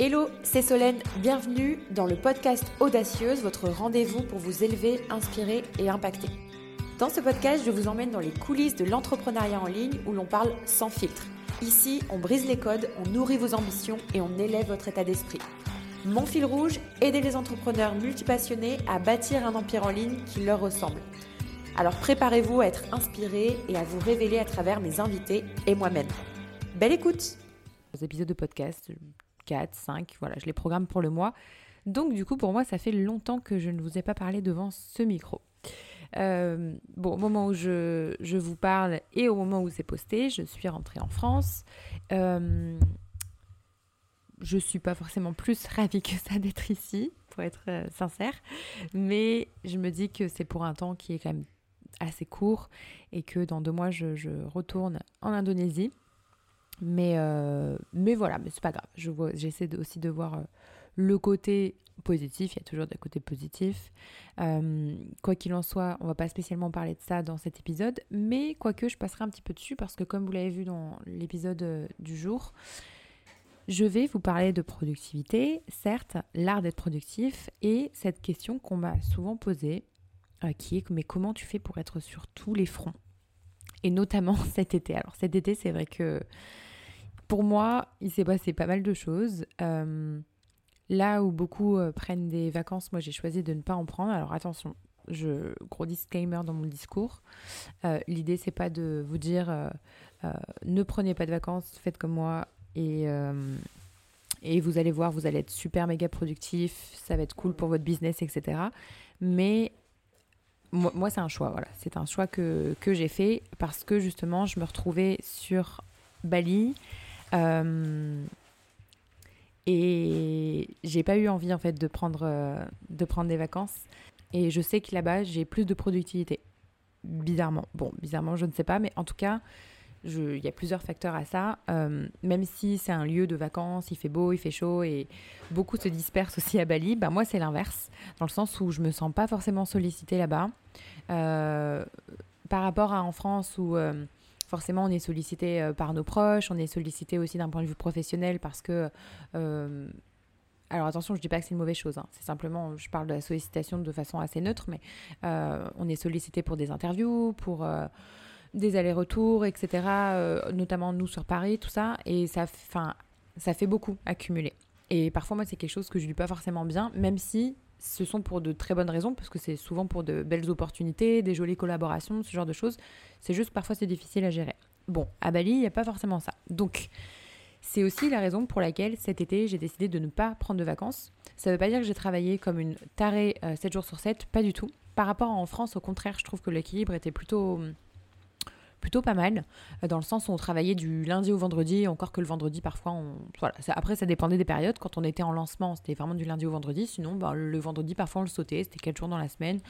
Hello, c'est Solène, bienvenue dans le podcast Audacieuse, votre rendez-vous pour vous élever, inspirer et impacter. Dans ce podcast, je vous emmène dans les coulisses de l'entrepreneuriat en ligne où l'on parle sans filtre. Ici, on brise les codes, on nourrit vos ambitions et on élève votre état d'esprit. Mon fil rouge, aider les entrepreneurs multipassionnés à bâtir un empire en ligne qui leur ressemble. Alors préparez-vous à être inspiré et à vous révéler à travers mes invités et moi-même. Belle écoute épisodes de podcast, 4, 5, voilà, je les programme pour le mois. Donc du coup, pour moi, ça fait longtemps que je ne vous ai pas parlé devant ce micro. Euh, bon, au moment où je, vous parle et au moment où c'est posté, je suis rentrée en France. Euh, je suis pas forcément plus ravie que ça d'être ici, pour être euh, sincère, mais je me dis que c'est pour un temps qui est quand même assez court et que dans deux mois, je retourne en Indonésie. Mais, euh, mais voilà, mais c'est pas grave. J'essaie aussi de voir euh, le côté positif. Il y a toujours des côtés positifs. Euh, quoi qu'il en soit, on va pas spécialement parler de ça dans cet épisode, mais quoique je passerai un petit peu dessus parce que comme vous l'avez vu dans l'épisode du jour, je vais vous parler de productivité, certes, l'art d'être productif et cette question qu'on m'a souvent posée, qui est mais comment tu fais pour être sur tous les fronts? Et notamment cet été. Alors cet été, c'est vrai que pour moi, il s'est passé pas mal de choses. Euh, là où beaucoup euh, prennent des vacances, moi j'ai choisi de ne pas en prendre. Alors attention, je gros disclaimer dans mon discours. Euh, L'idée c'est pas de vous dire ne prenez pas de vacances, faites comme moi et et vous allez voir, vous allez être super méga productif, ça va être cool pour votre business, etc. Mais moi, c'est un choix, voilà. C'est un choix que, que j'ai fait parce que justement, je me retrouvais sur Bali euh, et j'ai pas eu envie en fait de prendre, euh, de prendre des vacances. Et je sais que là-bas, j'ai plus de productivité. Bizarrement. Bon, bizarrement, je ne sais pas, mais en tout cas, il y a plusieurs facteurs à ça. Euh, même si c'est un lieu de vacances, il fait beau, il fait chaud et beaucoup se dispersent aussi à Bali, bah moi c'est l'inverse, dans le sens où je me sens pas forcément sollicitée là-bas. par rapport à en France où forcément, on est sollicité euh, par nos proches, on est sollicité aussi d'un point de vue professionnel parce que. Euh, alors attention, je ne dis pas que c'est une mauvaise chose, hein. c'est simplement, je parle de la sollicitation de façon assez neutre, mais euh, on est sollicité pour des interviews, pour des allers-retours, etc., notamment nous sur Paris, tout ça, et ça, ça fait beaucoup accumuler. Et parfois, moi, c'est quelque chose que je ne dis pas forcément bien, même si ce sont pour de très bonnes raisons, parce que c'est souvent pour de belles opportunités, des jolies collaborations, ce genre de choses. C'est juste que parfois c'est difficile à gérer. Bon, à Bali, il n'y a pas forcément ça. Donc, c'est aussi la raison pour laquelle cet été, j'ai décidé de ne pas prendre de vacances. Ça ne veut pas dire que j'ai travaillé comme une tarée 7 euh, jours sur 7, pas du tout. Par rapport à en France, au contraire, je trouve que l'équilibre était plutôt plutôt pas mal, euh, dans le sens où on travaillait du lundi au vendredi, encore que le vendredi parfois, on... voilà, après ça dépendait des périodes, quand on était en lancement c'était vraiment du lundi au vendredi, sinon bah, le vendredi parfois on le sautait, c'était 4 jours dans la semaine,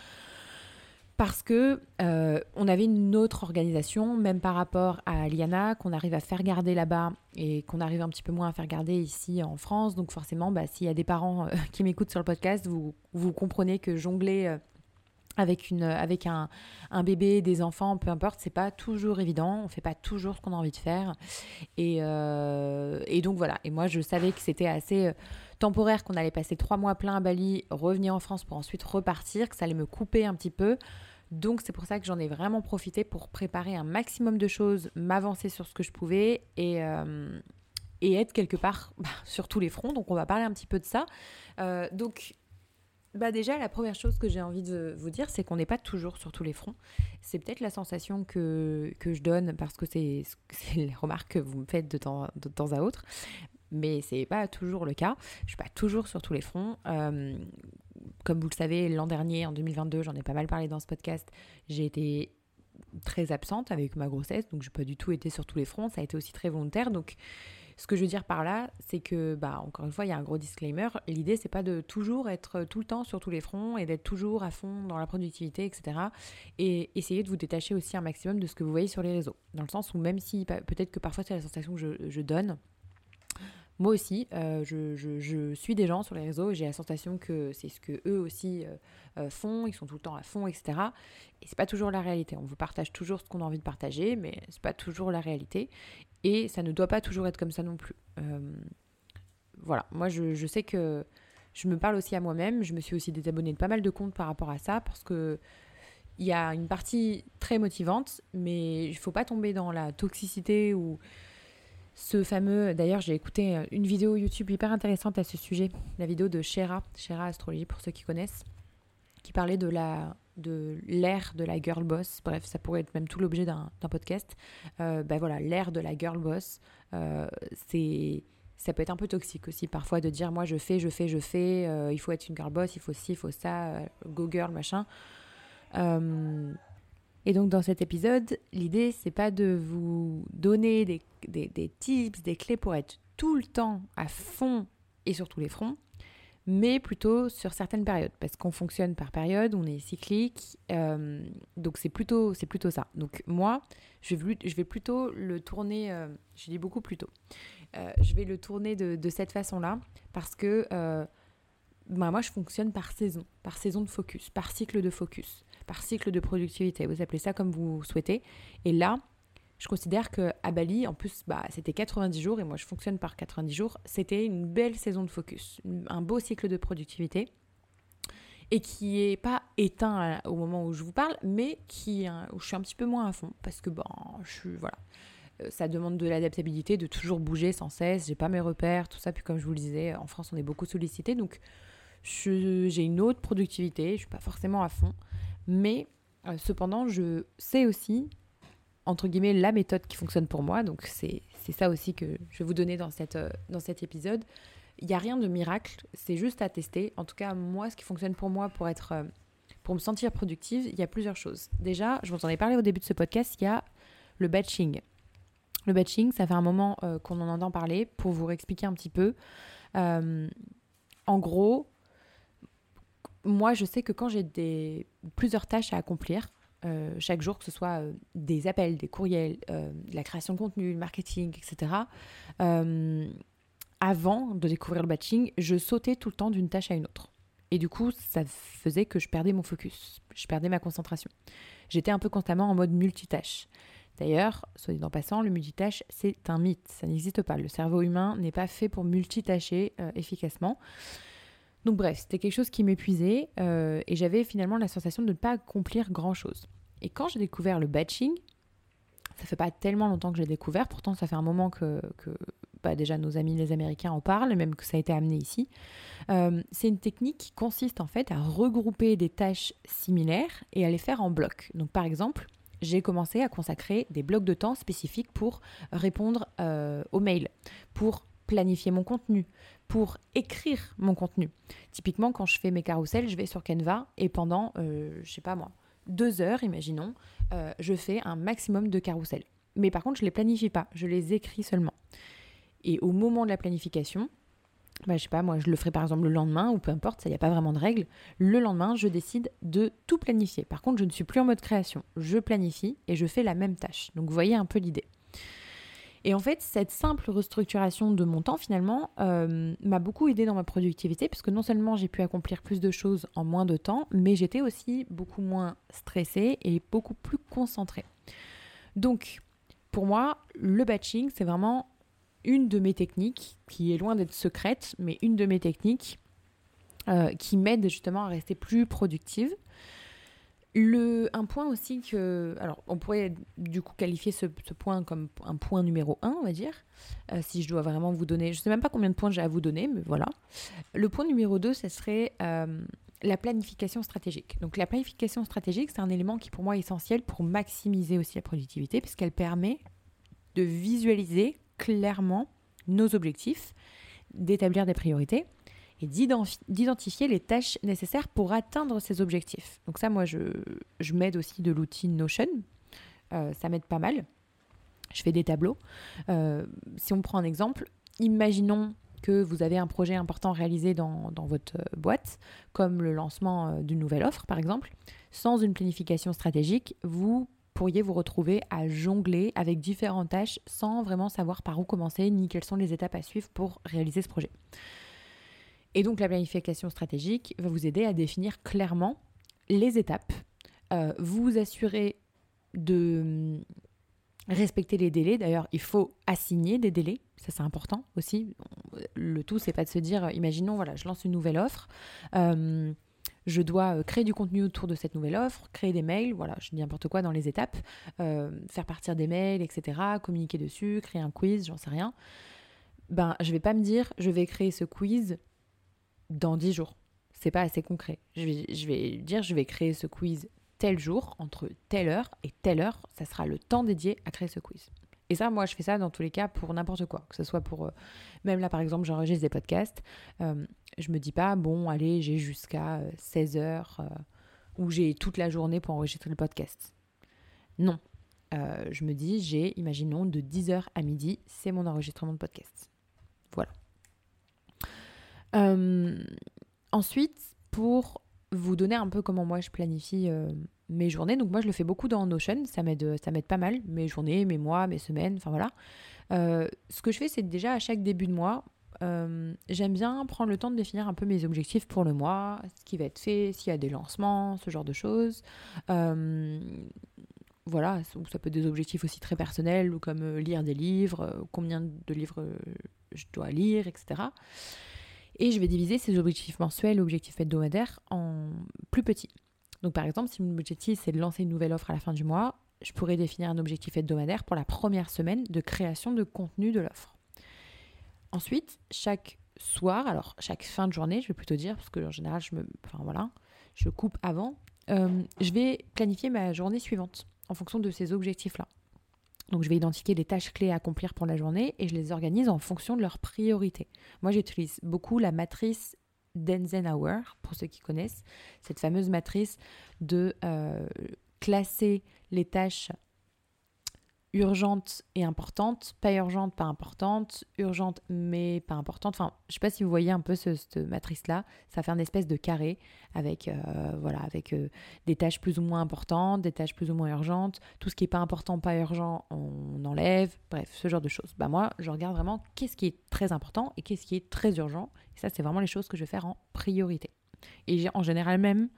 parce que euh, on avait une autre organisation, même par rapport à Liana, qu'on arrive à faire garder là-bas et qu'on arrive un petit peu moins à faire garder ici en France. Donc forcément, bah, s'il y a des parents euh, qui m'écoutent sur le podcast, vous, vous comprenez que jongler avec, une, avec un, un, bébé, des enfants, peu importe, c'est pas toujours évident. On fait pas toujours ce qu'on a envie de faire. Et, euh, et, donc voilà. Et moi, je savais que c'était assez euh, temporaire, qu'on allait passer trois mois plein à Bali, revenir en France pour ensuite repartir, que ça allait me couper un petit peu. Donc c'est pour ça que j'en ai vraiment profité pour préparer un maximum de choses, m'avancer sur ce que je pouvais et, euh, et être quelque part bah, sur tous les fronts. Donc on va parler un petit peu de ça. donc bah déjà, la première chose que j'ai envie de vous dire, c'est qu'on n'est pas toujours sur tous les fronts. C'est peut-être la sensation que, que, je donne parce que c'est les remarques que vous me faites de temps, à autre. Mais c'est pas toujours le cas. Je suis pas toujours sur tous les fronts. Euh, comme vous le savez, l'an dernier, en 2022, j'en ai pas mal parlé dans ce podcast, j'ai été très absente avec ma grossesse, donc je n'ai pas du tout été sur tous les fronts. Ça a été aussi très volontaire. Donc ce que je veux dire par là, c'est que, bah, encore une fois, il y a un gros disclaimer. L'idée, c'est pas de toujours être tout le temps sur tous les fronts et d'être toujours à fond dans la productivité, etc. Et essayer de vous détacher aussi un maximum de ce que vous voyez sur les réseaux. Dans le sens où même si peut-être que parfois c'est la sensation que je, je donne, moi aussi, euh, je, suis des gens sur les réseaux et j'ai la sensation que c'est ce que eux aussi euh, euh, font, ils sont tout le temps à fond, etc. Et c'est pas toujours la réalité. On vous partage toujours ce qu'on a envie de partager, mais c'est pas toujours la réalité. Et ça ne doit pas toujours être comme ça non plus. voilà, moi je, sais que je me parle aussi à moi-même. Je me suis aussi désabonnée de pas mal de comptes par rapport à ça parce que il y a une partie très motivante, mais il faut pas tomber dans la toxicité ou ce fameux. D'ailleurs, j'ai écouté une vidéo YouTube hyper intéressante à ce sujet, la vidéo de Shera, Shera Astrologie pour ceux qui connaissent, qui parlait de la de l'ère de la girl boss. Bref, ça pourrait être même tout l'objet d'un podcast. Euh, ben voilà, l'ère de la girl boss, euh, c'est ça peut être un peu toxique aussi parfois de dire moi je fais, je fais, je fais, euh, il faut être une girl boss, il faut ci, il faut ça, euh, go girl, machin. Euh, et donc dans cet épisode, l'idée c'est pas de vous donner des, des, des, tips, des clés pour être tout le temps à fond et sur tous les fronts, mais plutôt sur certaines périodes, parce qu'on fonctionne par période, on est cyclique, donc c'est plutôt, c'est plutôt ça. Donc moi, je vais, je vais plutôt le tourner, je dis beaucoup plus tôt, euh, je vais le tourner de, cette façon-là parce que euh, bah, moi, je fonctionne par saison, par saison de focus, par cycle de focus, cycle de productivité. Vous appelez ça comme vous souhaitez. Et là, je considère que à Bali, en plus, bah, c'était 90 jours et moi, je fonctionne par 90 jours. C'était une belle saison de focus, un beau cycle de productivité et qui est pas éteint au moment où je vous parle, mais qui où je suis un petit peu moins à fond parce que bon, je suis voilà, euh, ça demande de l'adaptabilité, de toujours bouger sans cesse. J'ai pas mes repères, tout ça. Puis comme je vous le disais, en France, on est beaucoup sollicité, donc j'ai une autre productivité. Je suis pas forcément à fond, mais euh, cependant, je sais aussi entre guillemets la méthode qui fonctionne pour moi. Donc c'est ça aussi que je vais vous donner dans, cette, euh, dans cet épisode. Il n'y a rien de miracle, c'est juste à tester. En tout cas, moi, ce qui fonctionne pour moi pour être pour me sentir productive, il y a plusieurs choses. Déjà, je vous en ai parlé au début de ce podcast, il y a le batching. Le batching, ça fait un moment euh, qu'on en entend parler. Pour vous expliquer un petit peu, euh, en gros, moi, je sais que quand j'ai des plusieurs tâches à accomplir euh, chaque jour, que ce soit des appels, des courriels, la création de contenu, le marketing, etc. avant de découvrir le batching, je sautais tout le temps d'une tâche à une autre. Et du coup, ça faisait que je perdais mon focus, je perdais ma concentration. J'étais un peu constamment en mode multitâche. D'ailleurs, soit dit en passant, le multitâche, c'est un mythe, ça n'existe pas. Le cerveau humain n'est pas fait pour multitâcher euh, efficacement. Donc bref, c'était quelque chose qui m'épuisait euh, et j'avais finalement la sensation de ne pas accomplir grand-chose. Et quand j'ai découvert le batching, ça fait pas tellement longtemps que j'ai découvert, pourtant ça fait un moment que, bah, déjà nos amis les Américains en parlent, même que ça a été amené ici. Euh, c'est une technique qui consiste en fait à regrouper des tâches similaires et à les faire en blocs. Donc par exemple, j'ai commencé à consacrer des blocs de temps spécifiques pour répondre euh, aux mails, pour planifier mon contenu, pour écrire mon contenu. Typiquement, quand je fais mes carousels, je vais sur Canva et pendant, euh, je sais pas moi, deux heures, imaginons, euh, je fais un maximum de carousels. Mais par contre, je les planifie pas, je les écris seulement. Et au moment de la planification, bah, je sais pas, moi je le ferai par exemple le lendemain ou peu importe, ça n'y a pas vraiment de règle. Le lendemain, je décide de tout planifier. Par contre, je ne suis plus en mode création. Je planifie et je fais la même tâche. Donc vous voyez un peu l'idée. Et en fait, cette simple restructuration de mon temps, finalement, euh, m'a beaucoup aidé dans ma productivité, puisque non seulement j'ai pu accomplir plus de choses en moins de temps, mais j'étais aussi beaucoup moins stressée et beaucoup plus concentrée. Donc, pour moi, le batching, c'est vraiment une de mes techniques, qui est loin d'être secrète, mais une de mes techniques euh, qui m'aide justement à rester plus productive. Le, un point aussi que. Alors, on pourrait du coup qualifier ce, point comme un point numéro un, on va dire, euh, si je dois vraiment vous donner. Je ne sais même pas combien de points j'ai à vous donner, mais voilà. Le point numéro 2, ce serait euh, la planification stratégique. Donc, la planification stratégique, c'est un élément qui pour moi est essentiel pour maximiser aussi la productivité, puisqu'elle permet de visualiser clairement nos objectifs, d'établir des priorités d'identifier les tâches nécessaires pour atteindre ces objectifs. Donc ça, moi, je, m'aide aussi de l'outil Notion. Euh, ça m'aide pas mal. Je fais des tableaux. Euh, si on prend un exemple, imaginons que vous avez un projet important réalisé dans, dans votre boîte, comme le lancement euh, d'une nouvelle offre, par exemple. Sans une planification stratégique, vous pourriez vous retrouver à jongler avec différentes tâches sans vraiment savoir par où commencer ni quelles sont les étapes à suivre pour réaliser ce projet. Et donc la planification stratégique va vous aider à définir clairement les étapes, euh, vous assurer de respecter les délais. D'ailleurs, il faut assigner des délais, ça c'est important aussi. Le tout, c'est pas de se dire, imaginons, voilà, je lance une nouvelle offre. Euh, je dois euh, créer du contenu autour de cette nouvelle offre, créer des mails, voilà, je dis n'importe quoi dans les étapes, euh, faire partir des mails, etc., communiquer dessus, créer un quiz, j'en sais rien. Ben, je vais pas me dire, je vais créer ce quiz dans 10 jours. C'est pas assez concret. Je vais, dire, je vais créer ce quiz tel jour, entre telle heure et telle heure, ça sera le temps dédié à créer ce quiz. Et ça, moi, je fais ça dans tous les cas pour n'importe quoi. Que ce soit pour. Euh, même là, par exemple, j'enregistre des podcasts. Euh, je me dis pas, bon, allez, j'ai jusqu'à 16 euh, heures ou j'ai toute la journée pour enregistrer le podcast. Non. je me dis, j'ai, imaginons, de 10h à midi, c'est mon enregistrement de podcast. Voilà. Ensuite, pour vous donner un peu comment moi je planifie mes journées. Donc moi, je le fais beaucoup dans Notion, ça m'aide, ça m'aide pas mal, mes journées, mes mois, mes semaines, enfin voilà. Euh, ce que je fais, c'est déjà à chaque début de mois, euh, j'aime bien prendre le temps de définir un peu mes objectifs pour le mois, ce qui va être fait, s'il y a des lancements, ce genre de choses. Euh, voilà, ça peut être des objectifs aussi très personnels, comme lire des livres, combien de livres je dois lire, etc. Et je vais diviser ces objectifs mensuels, objectifs hebdomadaires en plus petits. Donc par exemple, si mon objectif c'est de lancer une nouvelle offre à la fin du mois, je pourrais définir un objectif hebdomadaire pour la première semaine de création de contenu de l'offre. Ensuite, chaque soir, alors chaque fin de journée, je vais plutôt dire, parce que en général, je me, enfin voilà, je coupe avant, euh, je vais planifier ma journée suivante en fonction de ces objectifs-là. Donc je vais identifier les tâches clés à accomplir pour la journée et je les organise en fonction de leurs priorités. Moi j'utilise beaucoup la matrice d'Eisenhower, pour ceux qui connaissent, cette fameuse matrice de euh, classer les tâches urgentes et importantes, pas urgentes, pas importantes, urgentes mais pas importantes. Enfin, je sais pas si vous voyez un peu cette matrice-là. Ça fait un espèce de carré avec, euh, voilà, avec euh, des tâches plus ou moins importantes, des tâches plus ou moins urgentes. Tout ce qui est pas important, pas urgent, on enlève. Bref, ce genre de choses. Bah moi, je regarde vraiment qu'est-ce qui est très important et qu'est-ce qui est très urgent. Et ça, c'est vraiment les choses que je vais faire en priorité. Et en général même,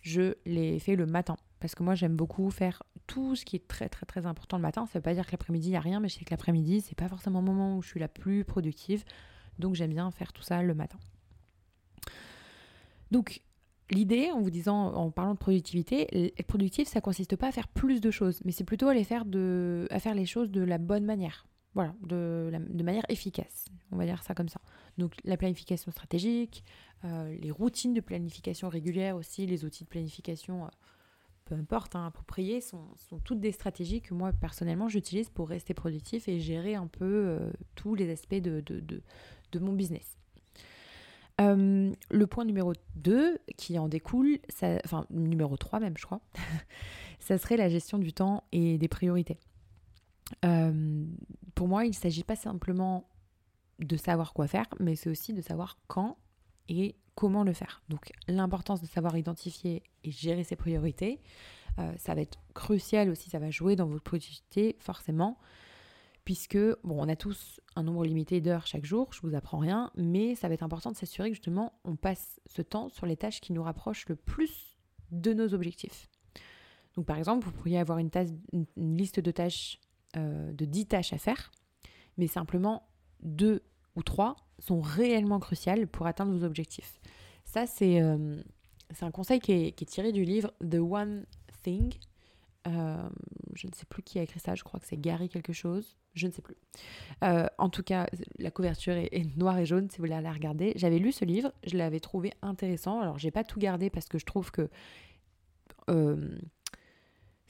je les fais le matin. Parce que moi, j'aime beaucoup faire tout ce qui est très, très, très important le matin. Ça ne veut pas dire que l'après-midi, il n'y a rien, mais je sais que l'après-midi, c'est pas forcément le moment où je suis la plus productive. Donc, j'aime bien faire tout ça le matin. Donc, l'idée, en vous disant, en parlant de productivité, être productif, ça consiste pas à faire plus de choses, mais c'est plutôt à, à faire les choses de la bonne manière. Voilà, de, de, manière efficace. On va dire ça comme ça. Donc la planification stratégique, euh, les routines de planification régulière aussi, les outils de planification, euh, peu importe, hein, appropriés, sont, sont, toutes des stratégies que moi personnellement j'utilise pour rester productif et gérer un peu euh, tous les aspects de, de, de, mon business. le point numéro 2 qui en découle, ça, enfin numéro 3 même je crois, ça serait la gestion du temps et des priorités. Pour moi, il ne s'agit pas simplement de savoir quoi faire, mais c'est aussi de savoir quand et comment le faire. Donc l'importance de savoir identifier et gérer ses priorités, euh, ça va être crucial aussi, ça va jouer dans votre productivité forcément, puisque bon, on a tous un nombre limité d'heures chaque jour, je vous apprends rien, mais ça va être important de s'assurer que justement on passe ce temps sur les tâches qui nous rapprochent le plus de nos objectifs. Donc par exemple, vous pourriez avoir une, liste de tâches, euh, de 10 tâches à faire, mais simplement deux ou trois sont réellement cruciales pour atteindre vos objectifs. Ça, c'est euh, un conseil qui est, tiré du livre The One Thing. Euh, je ne sais plus qui a écrit ça, je crois que c'est Gary quelque chose, je ne sais plus. En tout cas, la couverture est, noire et jaune si vous voulez la regarder. J'avais lu ce livre, je l'avais trouvé intéressant. Alors, j'ai pas tout gardé parce que je trouve que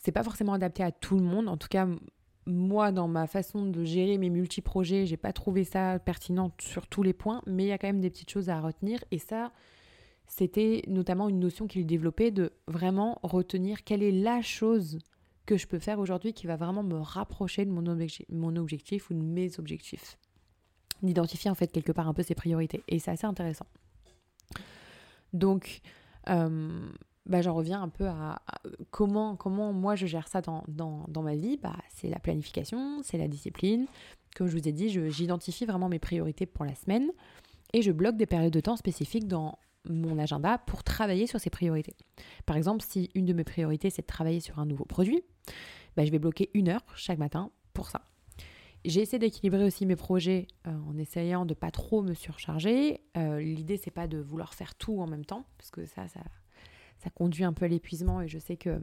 c'est pas forcément adapté à tout le monde. En tout cas, moi, dans ma façon de gérer mes multi-projets, j'ai pas trouvé ça pertinent sur tous les points, mais il y a quand même des petites choses à retenir. Et ça, c'était notamment une notion qu'il développait de vraiment retenir quelle est la chose que je peux faire aujourd'hui qui va vraiment me rapprocher de mon, objectif, ou de mes objectifs. D'identifier en fait quelque part un peu ses priorités. Et c'est assez intéressant. Donc, euh, bah, j'en reviens un peu à, comment, comment moi je gère ça dans, dans, dans ma vie. Bah, c'est la planification, c'est la discipline. Comme je vous ai dit, j'identifie vraiment mes priorités pour la semaine et je bloque des périodes de temps spécifiques dans mon agenda pour travailler sur ces priorités. Par exemple, si une de mes priorités c'est de travailler sur un nouveau produit, bah, je vais bloquer une heure chaque matin pour ça. J'ai essayé d'équilibrer aussi mes projets euh, en essayant de pas trop me surcharger. Euh, L'idée, c'est pas de vouloir faire tout en même temps, parce que ça, ça, ça conduit un peu à l'épuisement. Et je sais que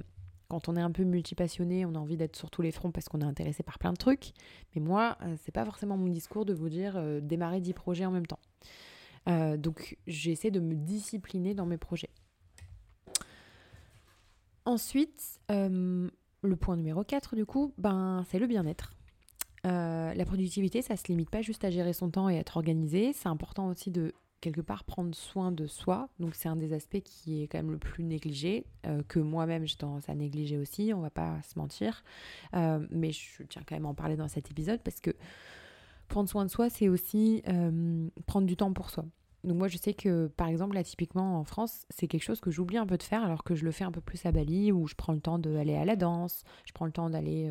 quand on est un peu multipassionné, on a envie d'être sur tous les fronts parce qu'on est intéressé par plein de trucs. Mais moi, euh, c'est pas forcément mon discours de vous dire euh, démarrer 10 projets en même temps. Euh, donc, j'essaie de me discipliner dans mes projets. Ensuite, le point numéro 4, du coup, ben, c'est le bien-être. la productivité, ça se limite pas juste à gérer son temps et être organisé. C'est important aussi de quelque part prendre soin de soi. Donc c'est un des aspects qui est quand même le plus négligé, euh, que moi-même j'ai tendance à négliger aussi, on va pas se mentir. Euh, mais je tiens quand même à en parler dans cet épisode parce que prendre soin de soi, c'est aussi euh, prendre du temps pour soi. Donc moi je sais que par exemple là typiquement en France c'est quelque chose que j'oublie un peu de faire alors que je le fais un peu plus à Bali où je prends le temps d'aller à la danse, je prends le temps d'aller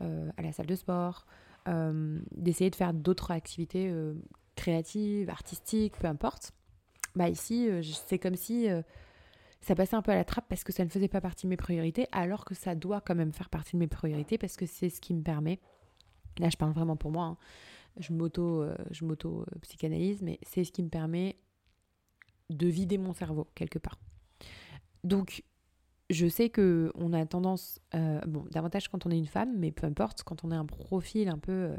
à la salle de sport, d'essayer de faire d'autres activités créative, artistique, peu importe, bah ici, euh, c'est comme si euh, ça passait un peu à la trappe parce que ça ne faisait pas partie de mes priorités, alors que ça doit quand même faire partie de mes priorités parce que c'est ce qui me permet, là je parle vraiment pour moi, hein, je m'auto euh, mais c'est ce qui me permet de vider mon cerveau quelque part. Donc je sais que on a tendance, bon, davantage quand on est une femme, mais peu importe, quand on a un profil un peu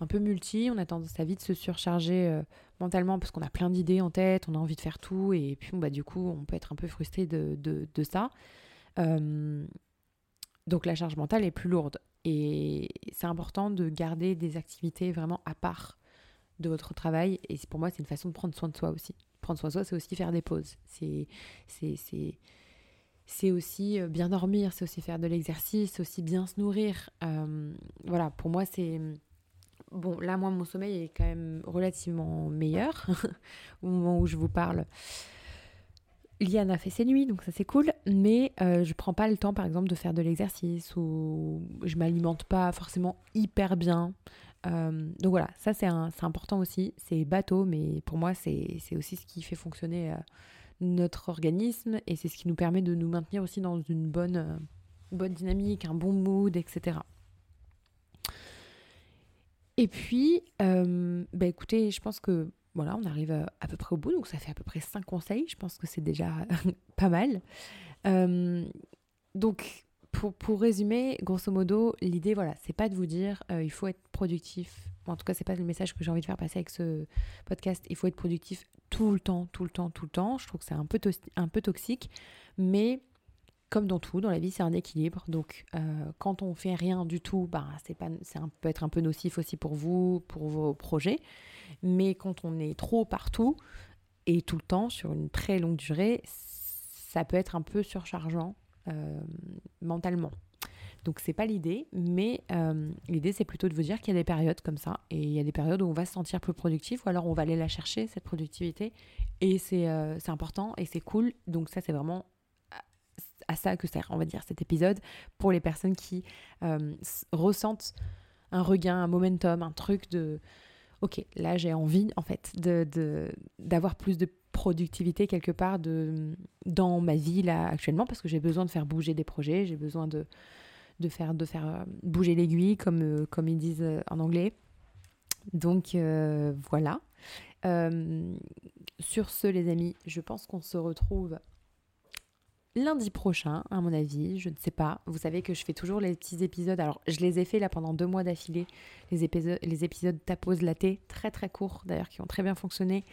un peu multi, on a tendance à vite se surcharger euh, mentalement parce qu'on a plein d'idées en tête, on a envie de faire tout et puis bah, du coup on peut être un peu frustré de, de, ça. Euh, donc la charge mentale est plus lourde et c'est important de garder des activités vraiment à part de votre travail et pour moi c'est une façon de prendre soin de soi aussi. Prendre soin de soi c'est aussi faire des pauses, c'est c'est aussi euh, bien dormir, c'est aussi faire de l'exercice, c'est aussi bien se nourrir. voilà, pour moi c'est bon, là, moi, mon sommeil est quand même relativement meilleur au moment où je vous parle. Liane a fait ses nuits, donc ça c'est cool, mais euh, je prends pas le temps par exemple de faire de l'exercice ou je m'alimente pas forcément hyper bien. Euh, donc voilà, ça c'est important aussi, c'est bateau, mais pour moi c'est aussi ce qui fait fonctionner euh, notre organisme et c'est ce qui nous permet de nous maintenir aussi dans une bonne, bonne dynamique, un bon mood, etc. Et puis, euh, bah écoutez, je pense que voilà, on arrive à, peu près au bout, donc ça fait à peu près 5 conseils. Je pense que c'est déjà pas mal. Euh, donc, pour, pour, résumer, grosso modo, l'idée, voilà, c'est pas de vous dire euh, il faut être productif. en tout cas, c'est pas le message que j'ai envie de faire passer avec ce podcast. Il faut être productif tout le temps, tout le temps, tout le temps. Je trouve que c'est un peu, un peu toxique, mais comme dans tout, dans la vie, c'est un équilibre. Donc, euh, quand on fait rien du tout, bah, c'est pas, ça peut être un peu nocif aussi pour vous, pour vos projets. Mais quand on est trop partout et tout le temps sur une très longue durée, ça peut être un peu surchargeant euh, mentalement. Donc c'est pas l'idée, mais euh, l'idée c'est plutôt de vous dire qu'il y a des périodes comme ça, et il y a des périodes où on va se sentir plus productif, ou alors on va aller la chercher, cette productivité, et c'est important, et c'est cool, donc ça c'est vraiment à ça que sert, on va dire, cet épisode pour les personnes qui euh, ressentent un regain, un momentum, un truc de ok, là j'ai envie en fait de, d'avoir plus de productivité quelque part de, dans ma vie là actuellement parce que j'ai besoin de faire bouger des projets, j'ai besoin de, de, faire, de faire euh, bouger l'aiguille comme, euh, comme ils disent en anglais. Donc voilà. sur ce les amis, je pense qu'on se retrouve lundi prochain, à mon avis, je ne sais pas. Vous savez que je fais toujours les petits épisodes. Alors, je les ai fait là pendant deux mois d'affilée, les épisodes, les épisodes tapose laté, très très courts d'ailleurs, qui ont très bien fonctionné.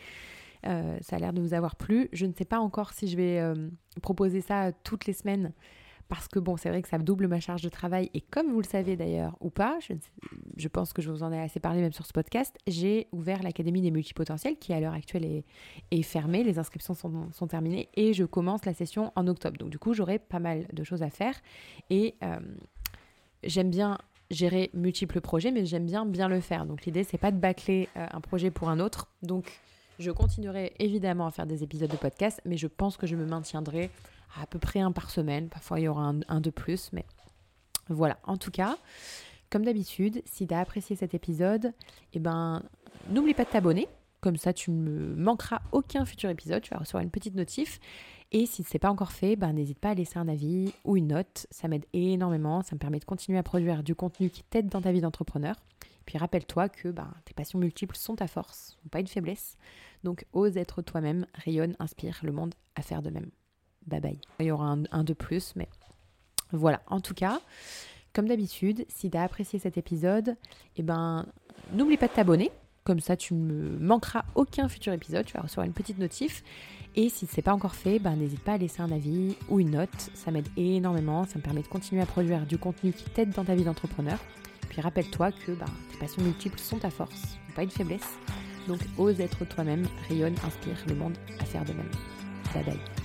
Euh, ça a l'air de vous avoir plu. Je ne sais pas encore si je vais euh, proposer ça toutes les semaines parce que bon, c'est vrai que ça double ma charge de travail et comme vous le savez d'ailleurs ou pas, je, pense que je vous en ai assez parlé même sur ce podcast, j'ai ouvert l'Académie des multipotentiels qui à l'heure actuelle est, fermée, les inscriptions sont, terminées et je commence la session en octobre. Donc du coup, j'aurai pas mal de choses à faire et euh, j'aime bien gérer multiples projets, mais j'aime bien bien le faire. Donc l'idée, c'est pas de bâcler euh, un projet pour un autre. Donc je continuerai évidemment à faire des épisodes de podcast, mais je pense que je me maintiendrai à peu près un par semaine. Parfois, il y aura un, de plus, mais voilà. En tout cas, comme d'habitude, si tu as apprécié cet épisode, eh ben, n'oublie pas de t'abonner Comme ça, tu ne manqueras aucun futur épisode. Tu vas recevoir une petite notif. Et si ce n'est pas encore fait, ben, n'hésite pas à laisser un avis ou une note. Ça m'aide énormément. Ça me permet de continuer à produire du contenu qui t'aide dans ta vie d'entrepreneur. Puis rappelle-toi que ben, tes passions multiples sont ta force, pas une faiblesse. Donc ose être toi-même, rayonne, inspire le monde à faire de même. Bye bye. Il y aura un, de plus, mais voilà. En tout cas, comme d'habitude, si tu as apprécié cet épisode, eh ben, n'oublie pas de t'abonner. Comme ça, tu ne manqueras aucun futur épisode. Tu vas recevoir une petite notif. Et si ce n'est pas encore fait, ben, n'hésite pas à laisser un avis ou une note. Ça m'aide énormément. Ça me permet de continuer à produire du contenu qui t'aide dans ta vie d'entrepreneur. Puis rappelle-toi que ben, tes passions multiples sont ta force, pas une faiblesse. Donc ose être toi-même, rayonne, inspire le monde à faire de même. Bye bye.